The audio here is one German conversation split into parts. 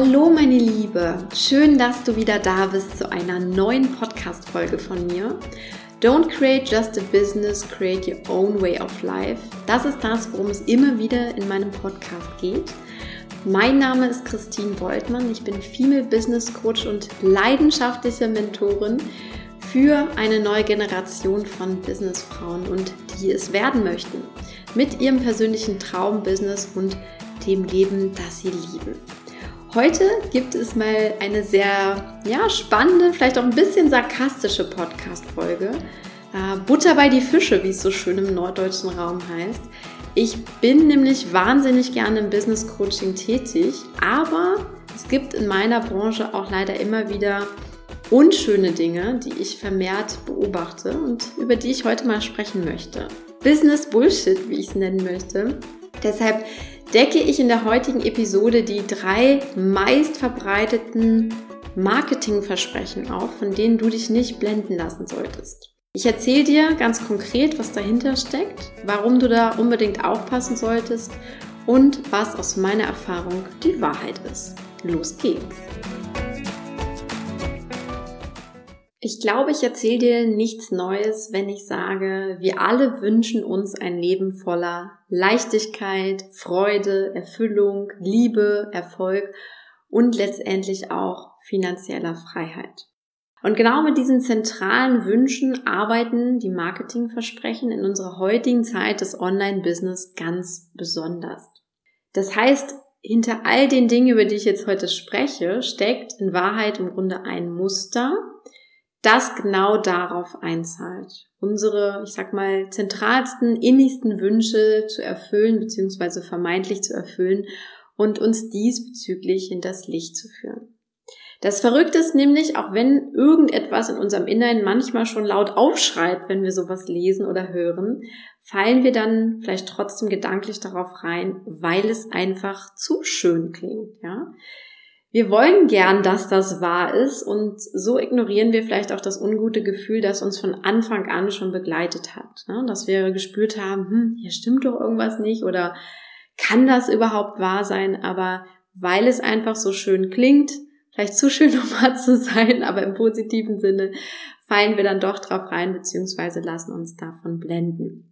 Hallo meine Liebe, schön, dass du wieder da bist zu einer neuen Podcast-Folge von mir. Don't create just a business, create your own way of life. Das ist das, worum es immer wieder in meinem Podcast geht. Mein Name ist Christine Woltmann, ich bin Female Business Coach und leidenschaftliche Mentorin für eine neue Generation von Businessfrauen und die es werden möchten. Mit ihrem persönlichen Traumbusiness und dem Leben, das sie lieben. Heute gibt es mal eine sehr ja, spannende, vielleicht auch ein bisschen sarkastische Podcast-Folge. Äh, Butter bei die Fische, wie es so schön im norddeutschen Raum heißt. Ich bin nämlich wahnsinnig gerne im Business Coaching tätig, aber es gibt in meiner Branche auch leider immer wieder unschöne Dinge, die ich vermehrt beobachte und über die ich heute mal sprechen möchte. Business Bullshit, wie ich es nennen möchte. Deshalb decke ich in der heutigen Episode die drei meist verbreiteten Marketingversprechen auf, von denen du dich nicht blenden lassen solltest. Ich erzähle dir ganz konkret, was dahinter steckt, warum du da unbedingt aufpassen solltest und was aus meiner Erfahrung die Wahrheit ist. Los geht's! Ich glaube, ich erzähle dir nichts Neues, wenn ich sage, wir alle wünschen uns ein Leben voller Leichtigkeit, Freude, Erfüllung, Liebe, Erfolg und letztendlich auch finanzieller Freiheit. Und genau mit diesen zentralen Wünschen arbeiten die Marketingversprechen in unserer heutigen Zeit des Online-Business ganz besonders. Das heißt, hinter all den Dingen, über die ich jetzt heute spreche, steckt in Wahrheit im Grunde ein Muster, das genau darauf einzahlt. Unsere, ich sag mal, zentralsten, innigsten Wünsche zu erfüllen, beziehungsweise vermeintlich zu erfüllen und uns diesbezüglich in das Licht zu führen. Das Verrückte ist nämlich, auch wenn irgendetwas in unserem Inneren manchmal schon laut aufschreit, wenn wir sowas lesen oder hören, fallen wir dann vielleicht trotzdem gedanklich darauf rein, weil es einfach zu schön klingt, ja. Wir wollen gern, dass das wahr ist und so ignorieren wir vielleicht auch das ungute Gefühl, das uns von Anfang an schon begleitet hat. Ne? Dass wir gespürt haben, hm, hier stimmt doch irgendwas nicht oder kann das überhaupt wahr sein? Aber weil es einfach so schön klingt, vielleicht zu schön, um wahr zu sein, aber im positiven Sinne, fallen wir dann doch drauf rein, beziehungsweise lassen uns davon blenden.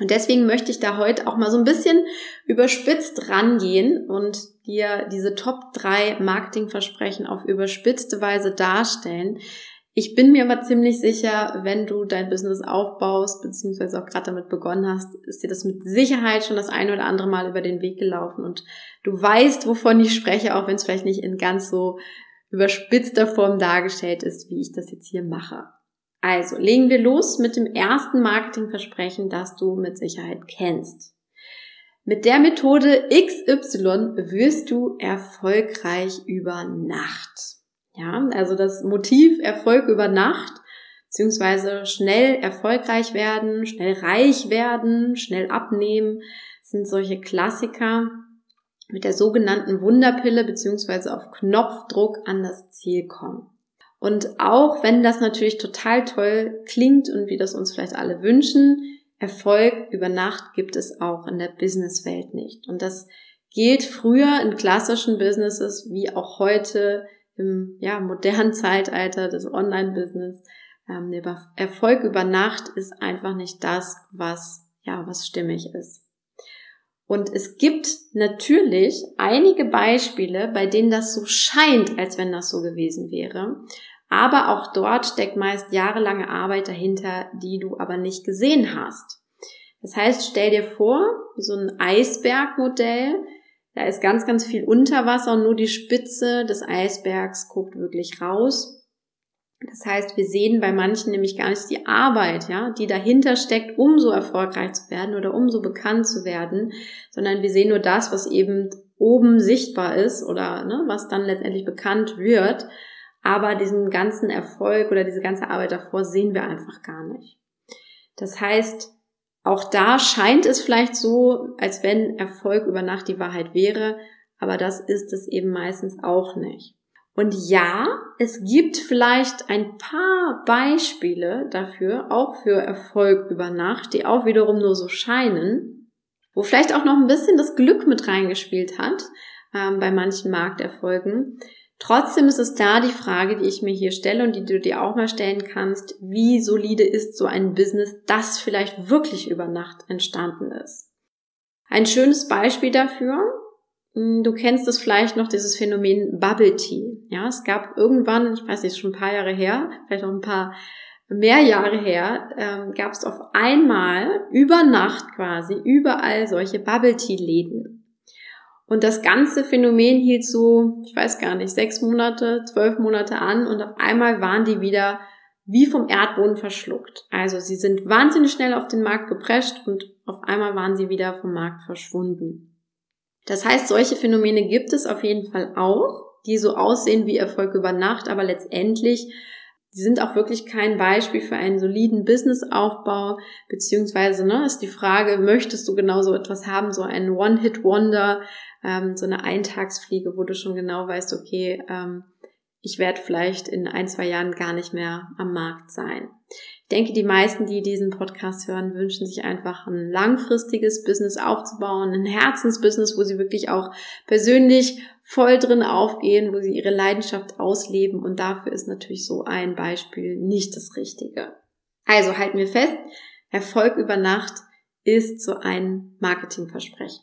Und deswegen möchte ich da heute auch mal so ein bisschen überspitzt rangehen und dir diese Top 3 Marketingversprechen auf überspitzte Weise darstellen. Ich bin mir aber ziemlich sicher, wenn du dein Business aufbaust, beziehungsweise auch gerade damit begonnen hast, ist dir das mit Sicherheit schon das eine oder andere Mal über den Weg gelaufen und du weißt, wovon ich spreche, auch wenn es vielleicht nicht in ganz so überspitzter Form dargestellt ist, wie ich das jetzt hier mache. Also legen wir los mit dem ersten Marketingversprechen, das du mit Sicherheit kennst. Mit der Methode XY wirst du erfolgreich über Nacht. Ja, also das Motiv Erfolg über Nacht, beziehungsweise schnell erfolgreich werden, schnell reich werden, schnell abnehmen, sind solche Klassiker mit der sogenannten Wunderpille, beziehungsweise auf Knopfdruck an das Ziel kommen. Und auch wenn das natürlich total toll klingt und wir das uns vielleicht alle wünschen, Erfolg über Nacht gibt es auch in der Businesswelt nicht. Und das gilt früher in klassischen Businesses wie auch heute im ja, modernen Zeitalter des Online-Business. Ähm, Erfolg über Nacht ist einfach nicht das, was ja was stimmig ist. Und es gibt natürlich einige Beispiele, bei denen das so scheint, als wenn das so gewesen wäre. Aber auch dort steckt meist jahrelange Arbeit dahinter, die du aber nicht gesehen hast. Das heißt, stell dir vor, wie so ein Eisbergmodell, da ist ganz, ganz viel Unterwasser und nur die Spitze des Eisbergs guckt wirklich raus. Das heißt, wir sehen bei manchen nämlich gar nicht die Arbeit, ja, die dahinter steckt, um so erfolgreich zu werden oder um so bekannt zu werden, sondern wir sehen nur das, was eben oben sichtbar ist oder ne, was dann letztendlich bekannt wird. Aber diesen ganzen Erfolg oder diese ganze Arbeit davor sehen wir einfach gar nicht. Das heißt, auch da scheint es vielleicht so, als wenn Erfolg über Nacht die Wahrheit wäre, aber das ist es eben meistens auch nicht. Und ja, es gibt vielleicht ein paar Beispiele dafür, auch für Erfolg über Nacht, die auch wiederum nur so scheinen, wo vielleicht auch noch ein bisschen das Glück mit reingespielt hat, ähm, bei manchen Markterfolgen. Trotzdem ist es da die Frage, die ich mir hier stelle und die du dir auch mal stellen kannst, wie solide ist so ein Business, das vielleicht wirklich über Nacht entstanden ist. Ein schönes Beispiel dafür, du kennst es vielleicht noch, dieses Phänomen Bubble Tea. Ja, es gab irgendwann, ich weiß nicht, schon ein paar Jahre her, vielleicht noch ein paar mehr Jahre her, ähm, gab es auf einmal über Nacht quasi überall solche Bubble Tea Läden. Und das ganze Phänomen hielt so, ich weiß gar nicht, sechs Monate, zwölf Monate an und auf einmal waren die wieder wie vom Erdboden verschluckt. Also sie sind wahnsinnig schnell auf den Markt geprescht und auf einmal waren sie wieder vom Markt verschwunden. Das heißt, solche Phänomene gibt es auf jeden Fall auch, die so aussehen wie Erfolg über Nacht, aber letztendlich sind auch wirklich kein Beispiel für einen soliden Businessaufbau, beziehungsweise ne, ist die Frage, möchtest du genau so etwas haben, so ein One-Hit-Wonder, ähm, so eine Eintagsfliege, wo du schon genau weißt, okay, ähm, ich werde vielleicht in ein, zwei Jahren gar nicht mehr am Markt sein. Ich denke, die meisten, die diesen Podcast hören, wünschen sich einfach ein langfristiges Business aufzubauen, ein Herzensbusiness, wo sie wirklich auch persönlich voll drin aufgehen, wo sie ihre Leidenschaft ausleben. Und dafür ist natürlich so ein Beispiel nicht das Richtige. Also halten wir fest, Erfolg über Nacht ist so ein Marketingversprechen.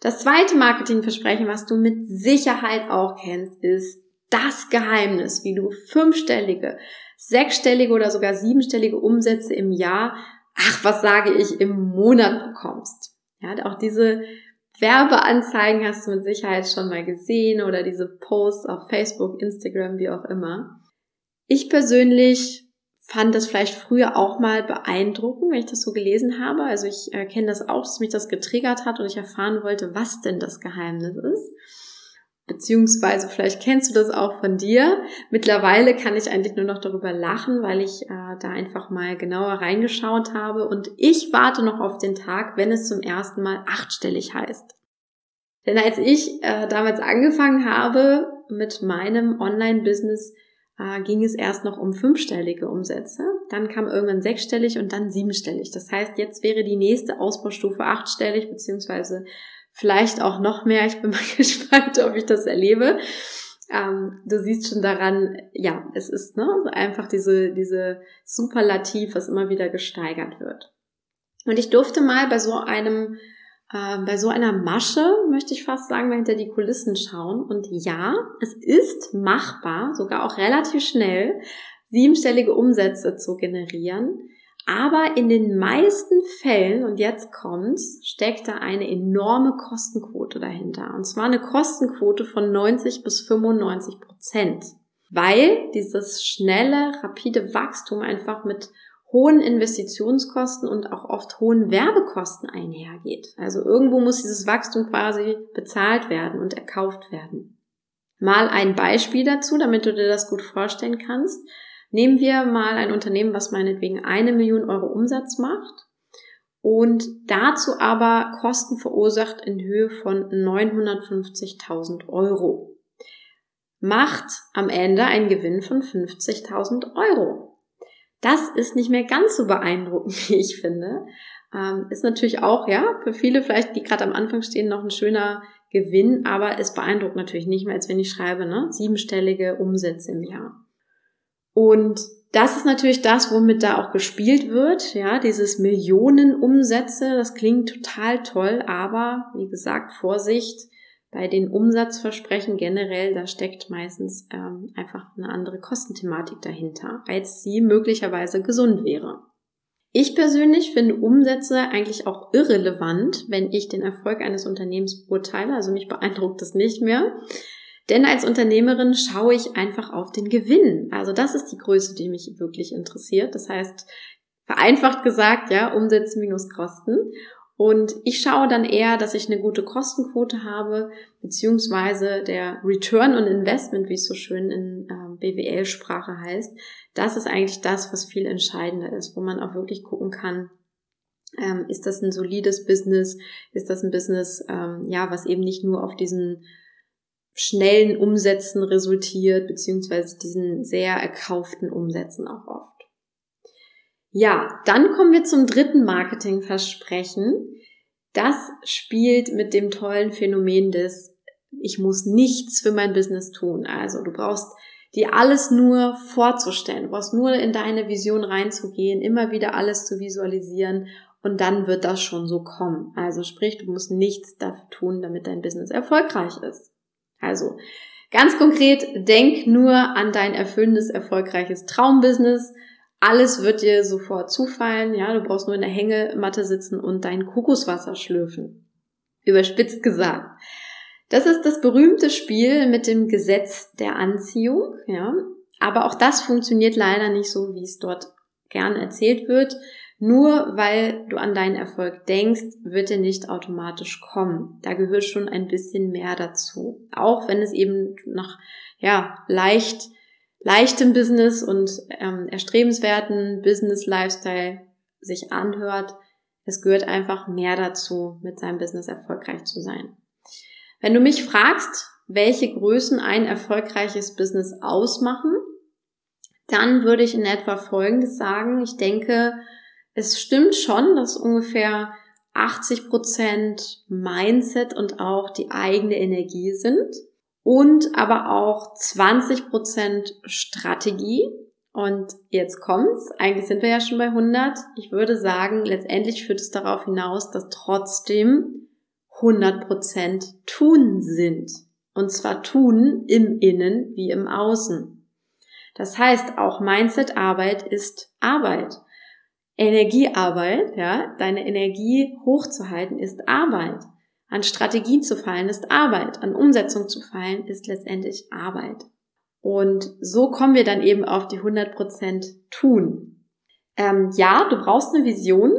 Das zweite Marketingversprechen, was du mit Sicherheit auch kennst, ist das Geheimnis, wie du fünfstellige, sechsstellige oder sogar siebenstellige Umsätze im Jahr, ach, was sage ich, im Monat bekommst. Ja, auch diese Werbeanzeigen hast du mit Sicherheit schon mal gesehen oder diese Posts auf Facebook, Instagram, wie auch immer. Ich persönlich fand das vielleicht früher auch mal beeindruckend, wenn ich das so gelesen habe. Also ich äh, kenne das auch, dass mich das getriggert hat und ich erfahren wollte, was denn das Geheimnis ist. Beziehungsweise vielleicht kennst du das auch von dir. Mittlerweile kann ich eigentlich nur noch darüber lachen, weil ich äh, da einfach mal genauer reingeschaut habe und ich warte noch auf den Tag, wenn es zum ersten Mal achtstellig heißt. Denn als ich äh, damals angefangen habe mit meinem Online-Business, äh, ging es erst noch um fünfstellige Umsätze. Dann kam irgendwann sechsstellig und dann siebenstellig. Das heißt, jetzt wäre die nächste Ausbaustufe achtstellig, beziehungsweise vielleicht auch noch mehr. Ich bin mal gespannt, ob ich das erlebe. Ähm, du siehst schon daran, ja, es ist ne, einfach diese, diese Superlativ, was immer wieder gesteigert wird. Und ich durfte mal bei so einem äh, bei so einer Masche, möchte ich fast sagen, mal hinter die Kulissen schauen. Und ja, es ist machbar, sogar auch relativ schnell, siebenstellige Umsätze zu generieren. Aber in den meisten Fällen, und jetzt kommt's, steckt da eine enorme Kostenquote dahinter. Und zwar eine Kostenquote von 90 bis 95 Prozent. Weil dieses schnelle, rapide Wachstum einfach mit hohen Investitionskosten und auch oft hohen Werbekosten einhergeht. Also irgendwo muss dieses Wachstum quasi bezahlt werden und erkauft werden. Mal ein Beispiel dazu, damit du dir das gut vorstellen kannst. Nehmen wir mal ein Unternehmen, was meinetwegen eine Million Euro Umsatz macht und dazu aber Kosten verursacht in Höhe von 950.000 Euro. Macht am Ende einen Gewinn von 50.000 Euro. Das ist nicht mehr ganz so beeindruckend, wie ich finde. Ähm, ist natürlich auch, ja, für viele vielleicht, die gerade am Anfang stehen, noch ein schöner Gewinn, aber es beeindruckt natürlich nicht mehr, als wenn ich schreibe, ne, siebenstellige Umsätze im Jahr. Und das ist natürlich das, womit da auch gespielt wird, ja, dieses Millionenumsätze, das klingt total toll, aber wie gesagt, Vorsicht, bei den Umsatzversprechen generell, da steckt meistens ähm, einfach eine andere Kostenthematik dahinter, als sie möglicherweise gesund wäre. Ich persönlich finde Umsätze eigentlich auch irrelevant, wenn ich den Erfolg eines Unternehmens beurteile, also mich beeindruckt das nicht mehr. Denn als Unternehmerin schaue ich einfach auf den Gewinn. Also das ist die Größe, die mich wirklich interessiert. Das heißt, vereinfacht gesagt, ja, Umsätze minus Kosten. Und ich schaue dann eher, dass ich eine gute Kostenquote habe, beziehungsweise der Return on Investment, wie es so schön in äh, BWL-Sprache heißt. Das ist eigentlich das, was viel entscheidender ist, wo man auch wirklich gucken kann, ähm, ist das ein solides Business? Ist das ein Business, ähm, ja, was eben nicht nur auf diesen schnellen Umsätzen resultiert, beziehungsweise diesen sehr erkauften Umsätzen auch oft. Ja, dann kommen wir zum dritten Marketingversprechen. Das spielt mit dem tollen Phänomen des ich muss nichts für mein Business tun. Also du brauchst dir alles nur vorzustellen, du brauchst nur in deine Vision reinzugehen, immer wieder alles zu visualisieren und dann wird das schon so kommen. Also sprich, du musst nichts dafür tun, damit dein Business erfolgreich ist. Also ganz konkret, denk nur an dein erfüllendes, erfolgreiches Traumbusiness. Alles wird dir sofort zufallen. Ja, du brauchst nur in der Hängematte sitzen und dein Kokoswasser schlürfen. Überspitzt gesagt. Das ist das berühmte Spiel mit dem Gesetz der Anziehung, ja. Aber auch das funktioniert leider nicht so, wie es dort gern erzählt wird. Nur weil du an deinen Erfolg denkst, wird er nicht automatisch kommen. Da gehört schon ein bisschen mehr dazu. Auch wenn es eben nach, ja, leicht, leichtem Business und ähm, erstrebenswerten Business Lifestyle sich anhört, es gehört einfach mehr dazu, mit seinem Business erfolgreich zu sein. Wenn du mich fragst, welche Größen ein erfolgreiches Business ausmachen, dann würde ich in etwa Folgendes sagen. Ich denke, es stimmt schon, dass ungefähr 80 Prozent Mindset und auch die eigene Energie sind und aber auch 20 Prozent Strategie. Und jetzt kommt's. Eigentlich sind wir ja schon bei 100. Ich würde sagen, letztendlich führt es darauf hinaus, dass trotzdem 100% tun sind. Und zwar tun im Innen wie im Außen. Das heißt, auch Mindset-Arbeit ist Arbeit. Energiearbeit, ja, deine Energie hochzuhalten ist Arbeit. An Strategien zu fallen ist Arbeit. An Umsetzung zu fallen ist letztendlich Arbeit. Und so kommen wir dann eben auf die 100% tun. Ähm, ja, du brauchst eine Vision,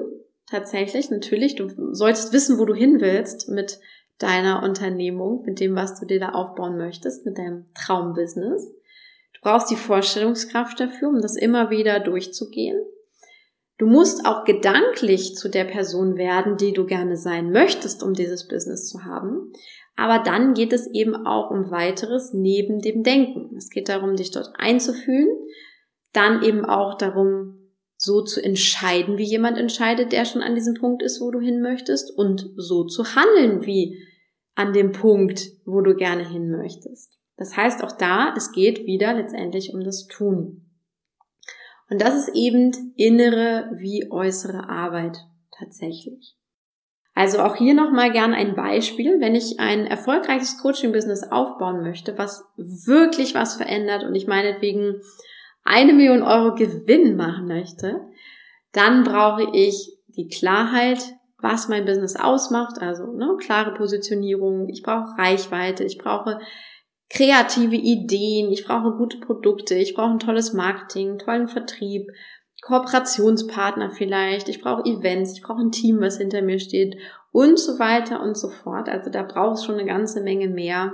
tatsächlich, natürlich. Du solltest wissen, wo du hin willst mit deiner Unternehmung, mit dem, was du dir da aufbauen möchtest, mit deinem Traumbusiness. Du brauchst die Vorstellungskraft dafür, um das immer wieder durchzugehen. Du musst auch gedanklich zu der Person werden, die du gerne sein möchtest, um dieses Business zu haben. Aber dann geht es eben auch um weiteres neben dem Denken. Es geht darum, dich dort einzufühlen, dann eben auch darum, so zu entscheiden, wie jemand entscheidet, der schon an diesem Punkt ist, wo du hin möchtest und so zu handeln, wie an dem Punkt, wo du gerne hin möchtest. Das heißt auch da, es geht wieder letztendlich um das Tun. Und das ist eben innere wie äußere Arbeit tatsächlich. Also auch hier nochmal gern ein Beispiel, wenn ich ein erfolgreiches Coaching-Business aufbauen möchte, was wirklich was verändert und ich meinetwegen eine Million Euro Gewinn machen möchte, dann brauche ich die Klarheit, was mein Business ausmacht, also ne, klare Positionierung, ich brauche Reichweite, ich brauche kreative Ideen, ich brauche gute Produkte, ich brauche ein tolles Marketing, tollen Vertrieb, Kooperationspartner vielleicht, ich brauche Events, ich brauche ein Team, was hinter mir steht und so weiter und so fort. Also da braucht es schon eine ganze Menge mehr,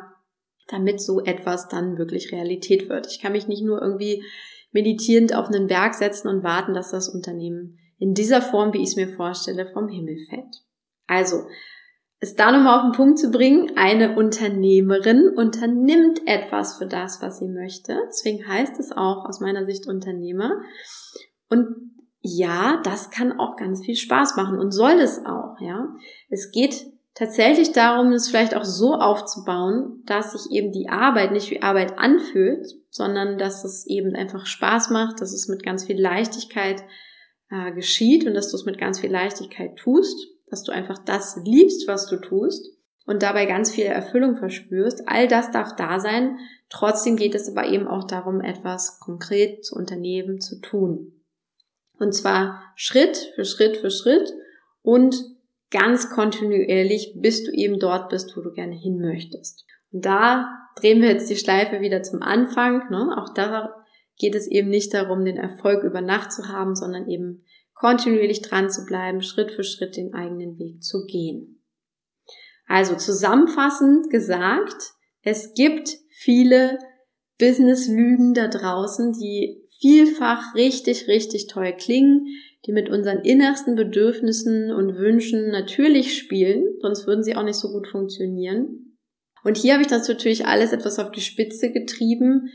damit so etwas dann wirklich Realität wird. Ich kann mich nicht nur irgendwie meditierend auf einen Berg setzen und warten, dass das Unternehmen in dieser Form, wie ich es mir vorstelle, vom Himmel fällt. Also, es da nochmal auf den Punkt zu bringen, eine Unternehmerin unternimmt etwas für das, was sie möchte. Deswegen heißt es auch aus meiner Sicht Unternehmer. Und ja, das kann auch ganz viel Spaß machen und soll es auch, ja. Es geht tatsächlich darum, es vielleicht auch so aufzubauen, dass sich eben die Arbeit nicht wie Arbeit anfühlt, sondern dass es eben einfach Spaß macht, dass es mit ganz viel Leichtigkeit äh, geschieht und dass du es mit ganz viel Leichtigkeit tust, dass du einfach das liebst, was du tust und dabei ganz viel Erfüllung verspürst. All das darf da sein. Trotzdem geht es aber eben auch darum, etwas konkret zu unternehmen, zu tun. Und zwar Schritt für Schritt für Schritt und ganz kontinuierlich, bis du eben dort bist, wo du gerne hin möchtest. Und da drehen wir jetzt die Schleife wieder zum Anfang. Ne? Auch da geht es eben nicht darum, den Erfolg über Nacht zu haben, sondern eben kontinuierlich dran zu bleiben, Schritt für Schritt den eigenen Weg zu gehen. Also zusammenfassend gesagt, es gibt viele Business-Lügen da draußen, die vielfach richtig, richtig toll klingen, die mit unseren innersten Bedürfnissen und Wünschen natürlich spielen, sonst würden sie auch nicht so gut funktionieren. Und hier habe ich das natürlich alles etwas auf die Spitze getrieben.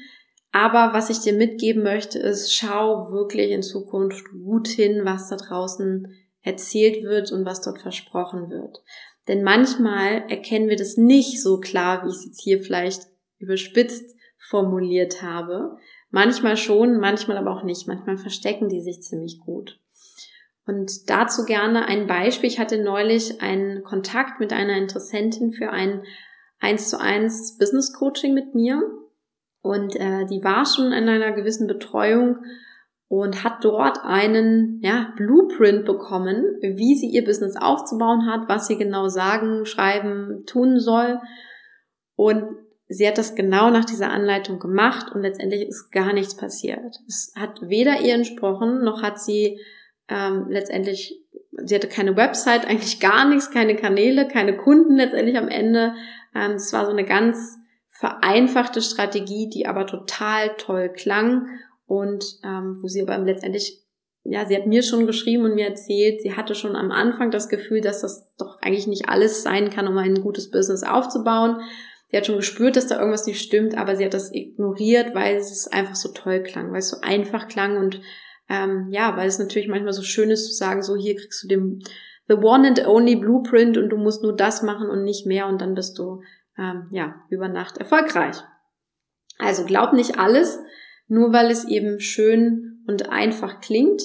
Aber was ich dir mitgeben möchte, ist, schau wirklich in Zukunft gut hin, was da draußen erzählt wird und was dort versprochen wird. Denn manchmal erkennen wir das nicht so klar, wie ich es jetzt hier vielleicht überspitzt formuliert habe. Manchmal schon, manchmal aber auch nicht. Manchmal verstecken die sich ziemlich gut. Und dazu gerne ein Beispiel. Ich hatte neulich einen Kontakt mit einer Interessentin für ein 1 zu 1 Business Coaching mit mir. Und äh, die war schon in einer gewissen Betreuung und hat dort einen ja, Blueprint bekommen, wie sie ihr Business aufzubauen hat, was sie genau sagen, schreiben, tun soll. Und sie hat das genau nach dieser Anleitung gemacht und letztendlich ist gar nichts passiert. Es hat weder ihr entsprochen, noch hat sie ähm, letztendlich, sie hatte keine Website, eigentlich gar nichts, keine Kanäle, keine Kunden letztendlich am Ende. Ähm, es war so eine ganz vereinfachte Strategie, die aber total toll klang und ähm, wo sie aber letztendlich, ja, sie hat mir schon geschrieben und mir erzählt, sie hatte schon am Anfang das Gefühl, dass das doch eigentlich nicht alles sein kann, um ein gutes Business aufzubauen. Sie hat schon gespürt, dass da irgendwas nicht stimmt, aber sie hat das ignoriert, weil es einfach so toll klang, weil es so einfach klang und ähm, ja, weil es natürlich manchmal so schön ist zu sagen, so hier kriegst du den the one and only Blueprint und du musst nur das machen und nicht mehr und dann bist du ähm, ja über Nacht erfolgreich. Also glaub nicht alles, nur weil es eben schön und einfach klingt.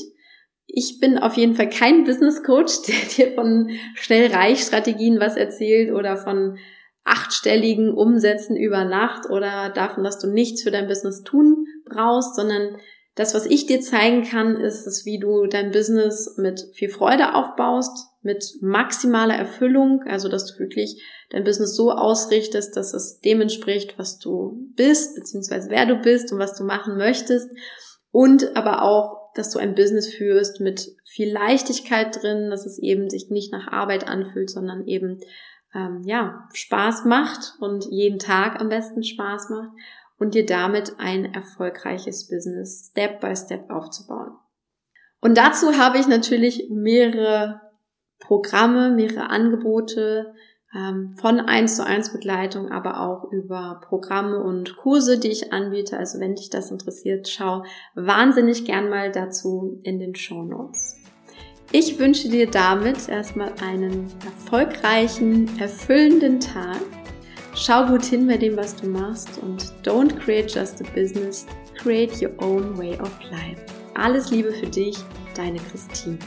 Ich bin auf jeden Fall kein Business Coach, der dir von schnell reich Strategien was erzählt oder von achtstelligen Umsätzen über Nacht oder davon, dass du nichts für dein Business tun brauchst, sondern das, was ich dir zeigen kann, ist es, wie du dein Business mit viel Freude aufbaust, mit maximaler Erfüllung, also dass du wirklich dein Business so ausrichtest, dass es dem entspricht, was du bist, beziehungsweise wer du bist und was du machen möchtest. Und aber auch, dass du ein Business führst mit viel Leichtigkeit drin, dass es eben sich nicht nach Arbeit anfühlt, sondern eben ähm, ja Spaß macht und jeden Tag am besten Spaß macht und dir damit ein erfolgreiches Business Step by Step aufzubauen. Und dazu habe ich natürlich mehrere Programme, mehrere Angebote ähm, von 1 zu 1 Begleitung, aber auch über Programme und Kurse, die ich anbiete. Also wenn dich das interessiert, schau wahnsinnig gern mal dazu in den Show Notes. Ich wünsche dir damit erstmal einen erfolgreichen, erfüllenden Tag Schau gut hin bei dem, was du machst und don't create just a business, create your own way of life. Alles Liebe für dich, deine Christine.